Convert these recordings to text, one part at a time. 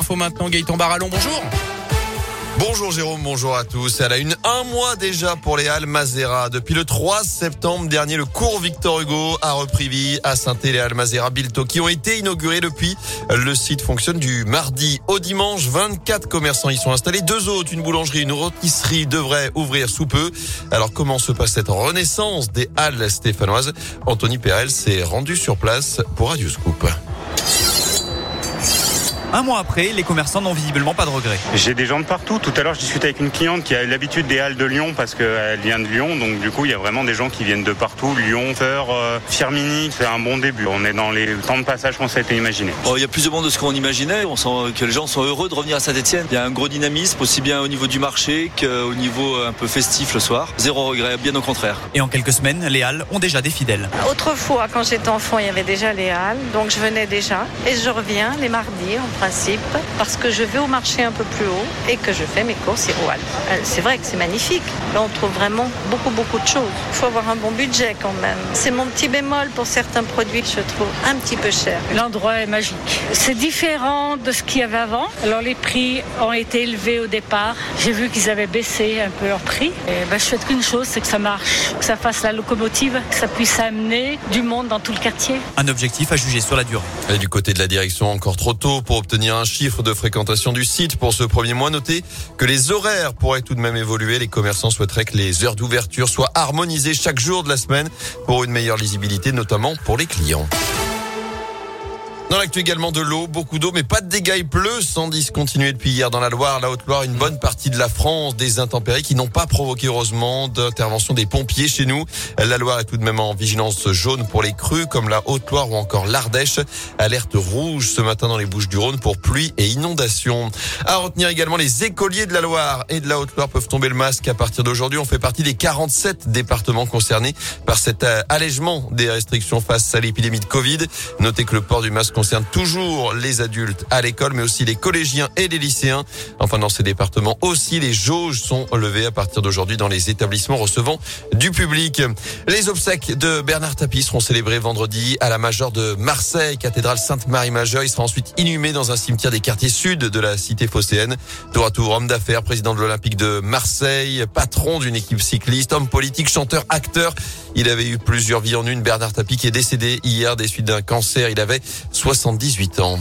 infos maintenant. Gaëtan Barallon, bonjour. Bonjour Jérôme, bonjour à tous. Elle a une un mois déjà pour les Halles Mazera. Depuis le 3 septembre dernier, le cours Victor Hugo a repris vie à saint les Halles Mazera Bilto qui ont été inaugurés depuis. Le site fonctionne du mardi au dimanche. 24 commerçants y sont installés. Deux autres, une boulangerie, une rôtisserie devraient ouvrir sous peu. Alors comment se passe cette renaissance des Halles stéphanoises? Anthony Perel s'est rendu sur place pour Radio Scoop. Un mois après, les commerçants n'ont visiblement pas de regrets. J'ai des gens de partout. Tout à l'heure, je discutais avec une cliente qui a l'habitude des halles de Lyon parce qu'elle vient de Lyon. Donc du coup, il y a vraiment des gens qui viennent de partout. Lyon, Feur, euh, Firmini, c'est un bon début. On est dans les temps de passage qu'on été imaginé. Oh, il y a plus de monde de ce qu'on imaginait. On sent que les gens sont heureux de revenir à Saint-Etienne. Il y a un gros dynamisme, aussi bien au niveau du marché qu'au niveau un peu festif le soir. Zéro regret, bien au contraire. Et en quelques semaines, les halles ont déjà des fidèles. Autrefois, quand j'étais enfant, il y avait déjà les halles. Donc je venais déjà. Et je reviens les mardis, en principe parce que je vais au marché un peu plus haut et que je fais mes courses Halles. Euh, c'est vrai que c'est magnifique. Là, on trouve vraiment beaucoup, beaucoup de choses. Il faut avoir un bon budget quand même. C'est mon petit bémol pour certains produits que je trouve un petit peu cher. L'endroit est magique. C'est différent de ce qu'il y avait avant. Alors, les prix ont été élevés au départ. J'ai vu qu'ils avaient baissé un peu leur prix. Et ben, je souhaite qu'une chose, c'est que ça marche, que ça fasse la locomotive, que ça puisse amener du monde dans tout le quartier. Un objectif à juger sur la durée. Et du côté de la direction, encore trop tôt pour obtenir un chiffre de fréquentation du site pour ce premier mois. Notez que les horaires pourraient tout de même évoluer. Les commerçants souhaiteraient que les heures d'ouverture soient harmonisées chaque jour de la semaine pour une meilleure lisibilité, notamment pour les clients. Dans l'actu également de l'eau, beaucoup d'eau, mais pas de dégâts. Il pleut sans discontinuer depuis hier dans la Loire, la Haute-Loire, une bonne partie de la France, des intempéries qui n'ont pas provoqué heureusement d'intervention des pompiers chez nous. La Loire est tout de même en vigilance jaune pour les crues comme la Haute-Loire ou encore l'Ardèche. Alerte rouge ce matin dans les Bouches du Rhône pour pluie et inondations. À retenir également les écoliers de la Loire et de la Haute-Loire peuvent tomber le masque à partir d'aujourd'hui. On fait partie des 47 départements concernés par cet euh, allègement des restrictions face à l'épidémie de Covid. Notez que le port du masque concerne toujours les adultes à l'école, mais aussi les collégiens et les lycéens. Enfin, dans ces départements aussi, les jauges sont levées à partir d'aujourd'hui dans les établissements recevant du public. Les obsèques de Bernard Tapie seront célébrées vendredi à la Majeure de Marseille, cathédrale Sainte-Marie-Majeure. Il sera ensuite inhumé dans un cimetière des quartiers sud de la cité phocéenne. Tour à tour, homme d'affaires, président de l'Olympique de Marseille, patron d'une équipe cycliste, homme politique, chanteur, acteur. Il avait eu plusieurs vies en une. Bernard Tapie qui est décédé hier des suites d'un cancer. Il avait 78 ans.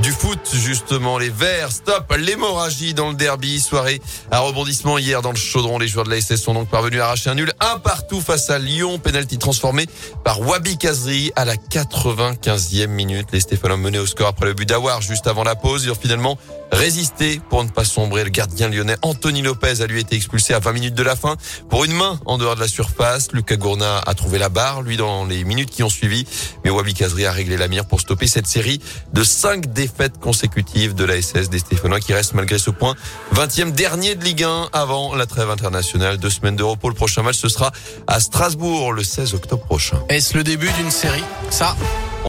Du foot, justement, les Verts, stop l'hémorragie dans le derby. Soirée à rebondissement hier dans le chaudron. Les joueurs de la SS sont donc parvenus à arracher un nul un partout face à Lyon. Penalty transformé par Wabi Kazri à la 95e minute. Les Stéphanois menaient au score après le but d'Awar juste avant la pause. Ils ont finalement résisté pour ne pas sombrer. Le gardien lyonnais Anthony Lopez a lui été expulsé à 20 minutes de la fin pour une main en dehors de la surface. Lucas Gourna a trouvé la barre, lui, dans les minutes qui ont suivi. Mais Wabi Kazri a réglé la mire pour stopper cette série de cinq défaites défaite consécutive de la SS des Stéphanois qui reste malgré ce point 20e dernier de Ligue 1 avant la trêve internationale. Deux semaines de repos. Le prochain match, ce sera à Strasbourg le 16 octobre prochain. Est-ce le début d'une série? Ça